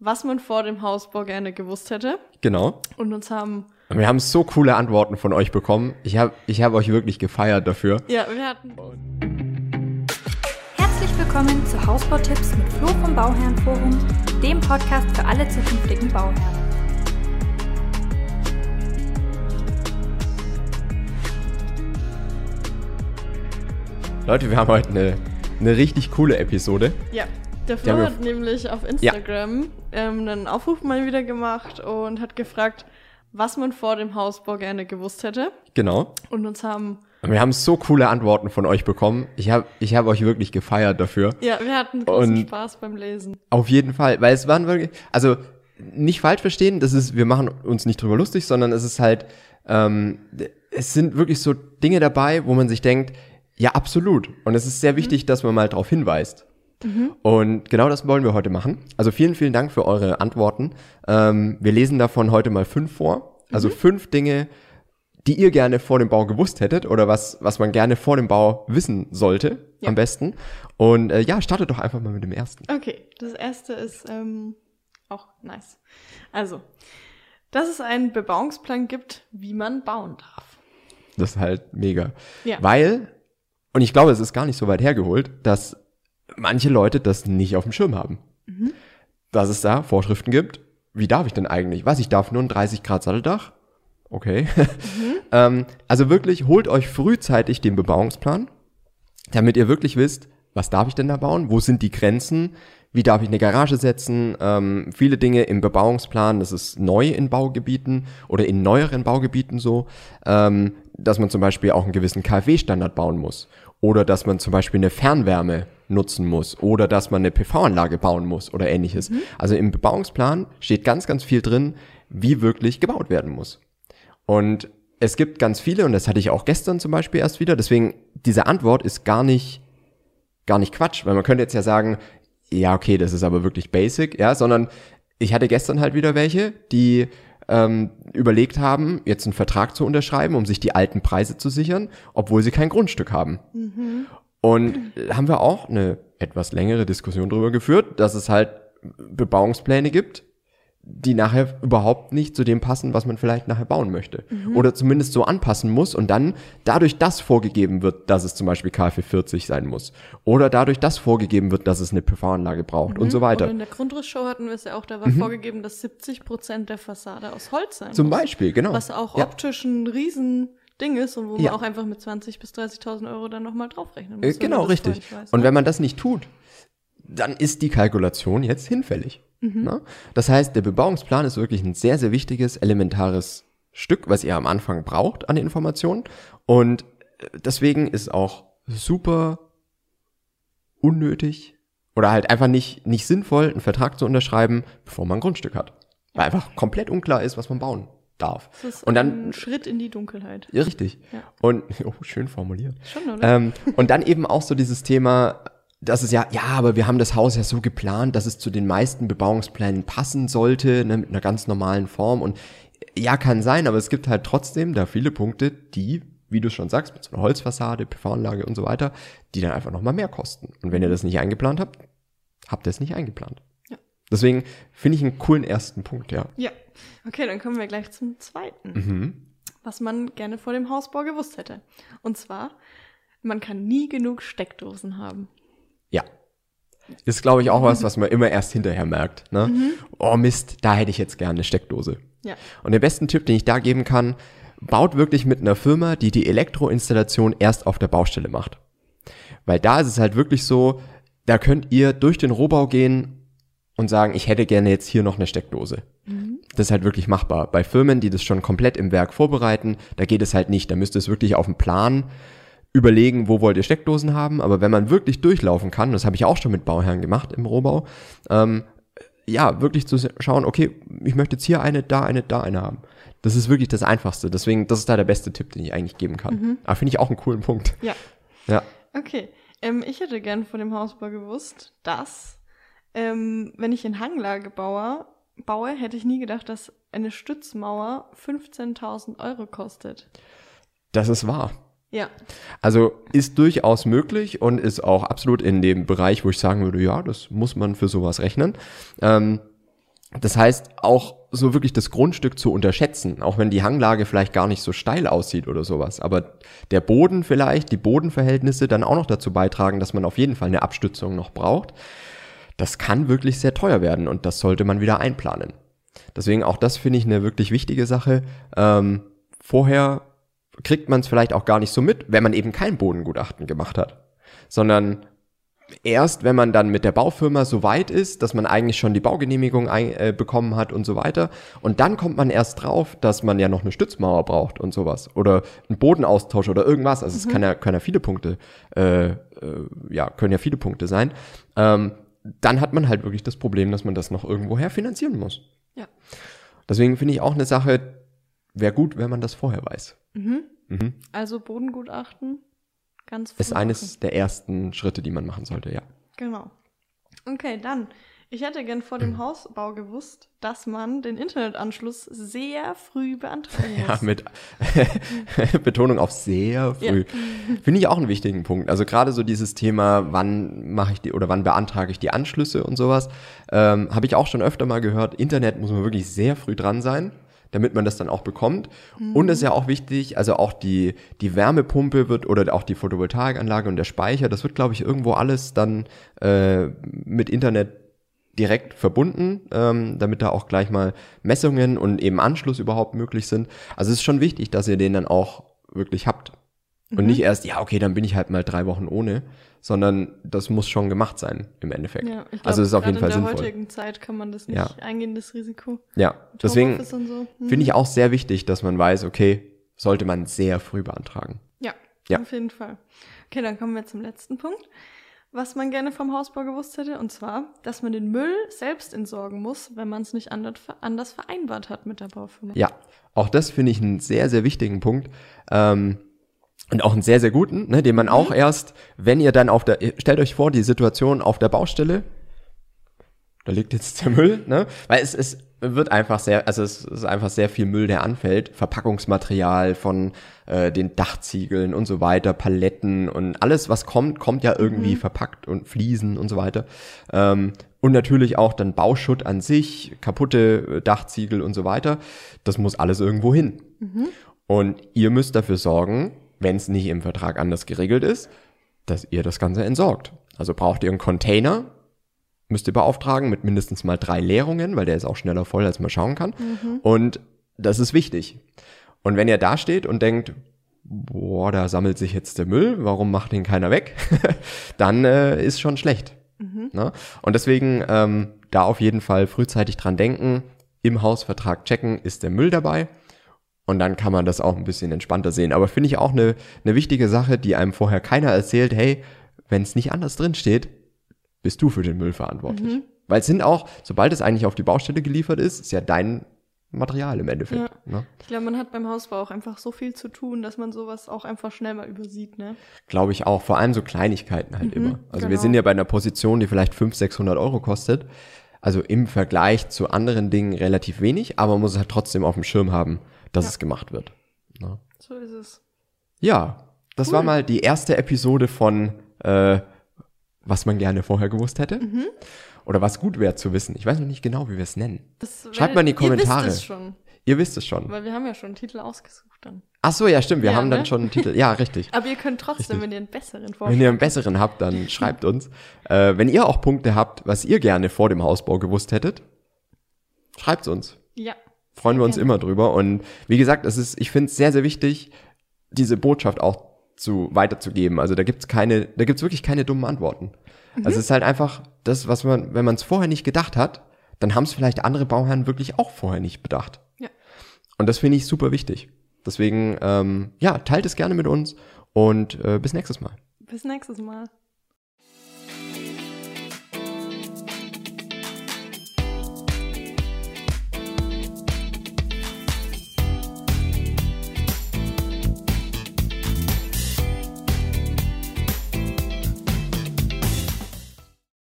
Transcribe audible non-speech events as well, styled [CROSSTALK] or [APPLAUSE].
was man vor dem Hausbau gerne gewusst hätte. Genau. Und uns haben. Wir haben so coole Antworten von euch bekommen. Ich habe ich hab euch wirklich gefeiert dafür. Ja, wir hatten. Herzlich willkommen zu Hausbautipps mit Flo vom Bauherrenforum, dem Podcast für alle zukünftigen Bauherren. Leute, wir haben heute eine, eine richtig coole Episode. Ja, der Flo hat nämlich auf Instagram ähm, einen Aufruf mal wieder gemacht und hat gefragt, was man vor dem Hausbau gerne gewusst hätte. Genau. Und uns haben. Wir haben so coole Antworten von euch bekommen. Ich habe ich hab euch wirklich gefeiert dafür. Ja, wir hatten großen Und- Spaß beim Lesen. Auf jeden Fall, weil es waren wirklich, also nicht falsch verstehen, das ist, wir machen uns nicht drüber lustig, sondern es ist halt, ähm, es sind wirklich so Dinge dabei, wo man sich denkt, ja, absolut. Und es ist sehr wichtig, dass man mal darauf hinweist. Und genau das wollen wir heute machen. Also vielen, vielen Dank für eure Antworten. Ähm, wir lesen davon heute mal fünf vor. Also fünf Dinge, die ihr gerne vor dem Bau gewusst hättet oder was, was man gerne vor dem Bau wissen sollte, Ja. am besten. Und äh, ja, startet doch einfach mal mit dem ersten. Okay, das erste ist ähm, auch nice. Also, dass es einen Bebauungsplan gibt, wie man bauen darf. Das ist halt mega. Ja. Weil, und ich glaube, es ist gar nicht so weit hergeholt, dass manche Leute das nicht auf dem Schirm haben. Mhm. Dass es da Vorschriften gibt. Wie darf ich denn eigentlich? Was, ich darf nur ein 30 Grad Satteldach? Okay. [LAUGHS] Mhm. ähm, also wirklich, holt euch frühzeitig den Bebauungsplan, damit ihr wirklich wisst, was darf ich denn da bauen? Wo sind die Grenzen? Wie darf ich eine Garage setzen? Ähm, viele Dinge im Bebauungsplan, das ist neu in Baugebieten oder in neueren Baugebieten so, ähm, dass man zum Beispiel auch einen gewissen KfW-Standard bauen muss. Oder dass man zum Beispiel eine Fernwärme nutzen muss. Oder dass man eine PV-Anlage bauen muss oder ähnliches. Also im Bebauungsplan steht ganz, ganz viel drin, wie wirklich gebaut werden muss. Und es gibt ganz viele, und das hatte ich auch gestern zum Beispiel erst wieder, deswegen diese Antwort ist gar nicht, gar nicht Quatsch, weil man könnte jetzt ja sagen, ja, okay, das ist aber wirklich basic, ja, sondern ich hatte gestern halt wieder welche, die ähm, überlegt haben, jetzt einen Vertrag zu unterschreiben, um sich die alten Preise zu sichern, obwohl sie kein Grundstück haben. Und äh, haben wir auch eine etwas längere Diskussion darüber geführt, dass es halt Bebauungspläne gibt, die nachher überhaupt nicht zu dem passen, was man vielleicht nachher bauen möchte. Oder zumindest so anpassen muss und dann dadurch das vorgegeben wird, dass es zum Beispiel KfW 40 sein muss. Oder dadurch das vorgegeben wird, dass es eine PV-Anlage braucht und so Oder weiter. in der Grundrissshow hatten wir es ja auch, da war vorgegeben, dass 70 Prozent der Fassade aus Holz sein Zum muss. Beispiel, genau. Was auch ja. optisch ein Riesending ist und wo Ja. man auch einfach mit 20.000 bis 30.000 Euro dann nochmal draufrechnen Äh, muss. wenn Genau, richtig. weiß, Und ne? wenn man das nicht tut, dann ist die Kalkulation jetzt hinfällig. Mhm. Ne? Das heißt, der Bebauungsplan ist wirklich ein sehr, sehr wichtiges, elementares Stück, was ihr am Anfang braucht an Informationen. Und äh, deswegen ist auch super unnötig oder halt einfach nicht, nicht sinnvoll, einen Vertrag zu unterschreiben, bevor man ein Grundstück hat. Weil einfach komplett unklar ist, was man bauen darf. Das ist Und dann ein Schritt in die Dunkelheit. ja, richtig. Ja. Und, [LAUGHS] oh, schön formuliert. Schon, oder? Ähm, und dann eben auch so dieses Thema, dass es ja, ja, aber wir haben das Haus ja so geplant, dass es zu den meisten Bebauungsplänen passen sollte, ne, mit einer ganz normalen Form. Und ja, kann sein, aber es gibt halt trotzdem da viele Punkte, die, wie du schon sagst, mit so einer Holzfassade, PV-Anlage und so weiter, die dann einfach nochmal mehr kosten. Und wenn ihr das nicht eingeplant habt, habt ihr es nicht eingeplant. Deswegen finde ich einen coolen ersten Punkt, ja. ja. Okay, dann kommen wir gleich zum zweiten. Mhm. Was man gerne vor dem Hausbau gewusst hätte. Und zwar, man kann nie genug Steckdosen haben. Ja. Ist, glaube ich, auch was, [LAUGHS] was man immer erst hinterher merkt. Ne? Oh Mist, da hätte ich jetzt gerne eine Steckdose. Ja. Und der besten Tipp, den ich da geben kann, baut wirklich mit einer Firma, die die Elektroinstallation erst auf der Baustelle macht. Weil da ist es halt wirklich so, da könnt ihr durch den Rohbau gehen und sagen, ich hätte gerne jetzt hier noch eine Steckdose. Das ist halt wirklich machbar. Bei Firmen, die das schon komplett im Werk vorbereiten, da geht es halt nicht. Da müsst ihr es wirklich auf dem Plan überlegen, wo wollt ihr Steckdosen haben. Aber wenn man wirklich durchlaufen kann, das habe ich auch schon mit Bauherren gemacht im Rohbau, ähm, ja, wirklich zu schauen, okay, ich möchte jetzt hier eine, da eine, da eine haben. Das ist wirklich das Einfachste. Deswegen, das ist da der beste Tipp, den ich eigentlich geben kann. Aber finde ich auch einen coolen Punkt. Ja. Ja. Okay. Ähm, ich hätte gern vor dem Hausbau gewusst, dass, ähm, wenn ich in Hanglage baue, baue, hätte ich nie gedacht, dass eine Stützmauer 15.000 Euro kostet. Das ist wahr. Ja. Also ist durchaus möglich und ist auch absolut in dem Bereich, wo ich sagen würde, ja, das muss man für sowas rechnen. Ähm, Das heißt, auch so wirklich das Grundstück zu unterschätzen, auch wenn die Hanglage vielleicht gar nicht so steil aussieht oder sowas. Aber der Boden vielleicht, die Bodenverhältnisse dann auch noch dazu beitragen, dass man auf jeden Fall eine Abstützung noch braucht. Das kann wirklich sehr teuer werden und das sollte man wieder einplanen. Deswegen auch das finde ich eine wirklich wichtige Sache. Ähm, vorher kriegt man es vielleicht auch gar nicht so mit, wenn man eben kein Bodengutachten gemacht hat, sondern erst, wenn man dann mit der Baufirma so weit ist, dass man eigentlich schon die Baugenehmigung ein, äh, bekommen hat und so weiter. Und dann kommt man erst drauf, dass man ja noch eine Stützmauer braucht und sowas. Oder einen Bodenaustausch oder irgendwas. Also es kann ja, können ja viele Punkte, äh, äh, ja, können ja viele Punkte sein. Ähm, dann hat man halt wirklich das Problem, dass man das noch irgendwoher finanzieren muss. Ja. Deswegen finde ich auch eine Sache, wäre gut, wenn man das vorher weiß. Mhm. Also Bodengutachten, ganz Ist eines der ersten Schritte, die man machen sollte, ja. Genau. Okay, dann. Ich hätte gern vor Mhm. dem Hausbau gewusst, dass man den Internetanschluss sehr früh beantragen muss. Ja, mit [LAUGHS] Betonung auf sehr früh. Finde ich auch einen wichtigen Punkt. Also gerade so dieses Thema, wann mache ich die oder wann beantrage ich die Anschlüsse und sowas, ähm, habe ich auch schon öfter mal gehört. Internet muss man wirklich sehr früh dran sein, damit man das dann auch bekommt. Und es ist ja auch wichtig, also auch die, die Wärmepumpe wird oder auch die Photovoltaikanlage und der Speicher, das wird, glaube ich, irgendwo alles dann äh, mit Internet direkt verbunden, ähm, damit da auch gleich mal Messungen und eben Anschluss überhaupt möglich sind. Also es ist schon wichtig, dass ihr den dann auch wirklich habt. Und nicht erst, ja, okay, dann bin ich halt mal drei Wochen ohne, sondern das muss schon gemacht sein im Endeffekt. Ja, ich glaub, also es ist auf jeden Fall gerade in sinnvoll. der heutigen Zeit kann man das nicht Ja. eingehen, das Risiko. Ja, Mit deswegen so. Hm. finde ich auch sehr wichtig, dass man weiß, okay, sollte man sehr früh beantragen. Ja, Ja. auf jeden Fall. Okay, dann kommen wir zum letzten Punkt, was man gerne vom Hausbau gewusst hätte, und zwar, dass man den Müll selbst entsorgen muss, wenn man es nicht anders, vereinbart hat mit der Baufirma. Ja, auch das finde ich einen sehr, sehr wichtigen Punkt. Ähm, und auch einen sehr, sehr guten, ne, den man auch erst, wenn ihr dann auf der, stellt euch vor, die Situation auf der Baustelle, da liegt jetzt der Müll, ne? Weil es, es wird einfach sehr, also es ist einfach sehr viel Müll, der anfällt. Verpackungsmaterial von äh, den Dachziegeln und so weiter, Paletten und alles, was kommt, kommt ja irgendwie verpackt und Fliesen und so weiter. Ähm, und natürlich auch dann Bauschutt an sich, kaputte äh, Dachziegel und so weiter. Das muss alles irgendwo hin. Und ihr müsst dafür sorgen, wenn es nicht im Vertrag anders geregelt ist, dass ihr das Ganze entsorgt. Also braucht ihr einen Container, müsst ihr beauftragen mit mindestens mal drei Leerungen, weil der ist auch schneller voll, als man schauen kann. Und das ist wichtig. Und wenn ihr da steht und denkt, boah, da sammelt sich jetzt der Müll, warum macht den keiner weg? [LAUGHS] Dann äh, ist schon schlecht. Ne? Und deswegen ähm, da auf jeden Fall frühzeitig dran denken, im Hausvertrag checken, ist der Müll dabei? Und dann kann man das auch ein bisschen entspannter sehen. Aber finde ich auch eine, eine wichtige Sache, die einem vorher keiner erzählt, hey, wenn es nicht anders drin steht, bist du für den Müll verantwortlich. Weil es sind auch, sobald es eigentlich auf die Baustelle geliefert ist, ist ja dein Material im Endeffekt. Ja. Ne? Ich glaube, man hat beim Hausbau auch einfach so viel zu tun, dass man sowas auch einfach schnell mal übersieht, ne? Glaube ich auch. Vor allem so Kleinigkeiten halt immer. Also wir genau. sind ja bei einer Position, die vielleicht 500, 600 Euro kostet. Also im Vergleich zu anderen Dingen relativ wenig, aber man muss es halt trotzdem auf dem Schirm haben, dass Ja. es gemacht wird. Ne? So ist es. Ja, das war mal die erste Episode von äh, was man gerne vorher gewusst hätte. Mhm. Oder was gut wäre zu wissen. Ich weiß noch nicht genau, wie wir es nennen. Das Schreibt mal in die Kommentare. Ihr wisst es schon, Ihr wisst es schon. weil wir haben ja schon einen Titel ausgesucht dann. Ach so, ja, stimmt. Wir Ja, haben dann ne? schon einen Titel. Ja, richtig. [LAUGHS] Aber ihr könnt trotzdem, Richtig. wenn ihr einen besseren Vorschlag Wenn ihr einen besseren habt, dann schreibt uns. Äh, wenn ihr auch Punkte habt, was ihr gerne vor dem Hausbau gewusst hättet, schreibt's uns. Ja. Freuen wir uns gerne. immer drüber. Und wie gesagt, es ist, ich finde es sehr, sehr wichtig, diese Botschaft auch zu weiterzugeben. Also da gibt's keine, da gibt's wirklich keine dummen Antworten. Also es ist halt einfach das, was man, wenn man es vorher nicht gedacht hat, dann haben es vielleicht andere Bauherren wirklich auch vorher nicht bedacht. Ja. Und das finde ich super wichtig. Deswegen, ähm, ja, teilt es gerne mit uns und äh, bis nächstes Mal. Bis nächstes Mal.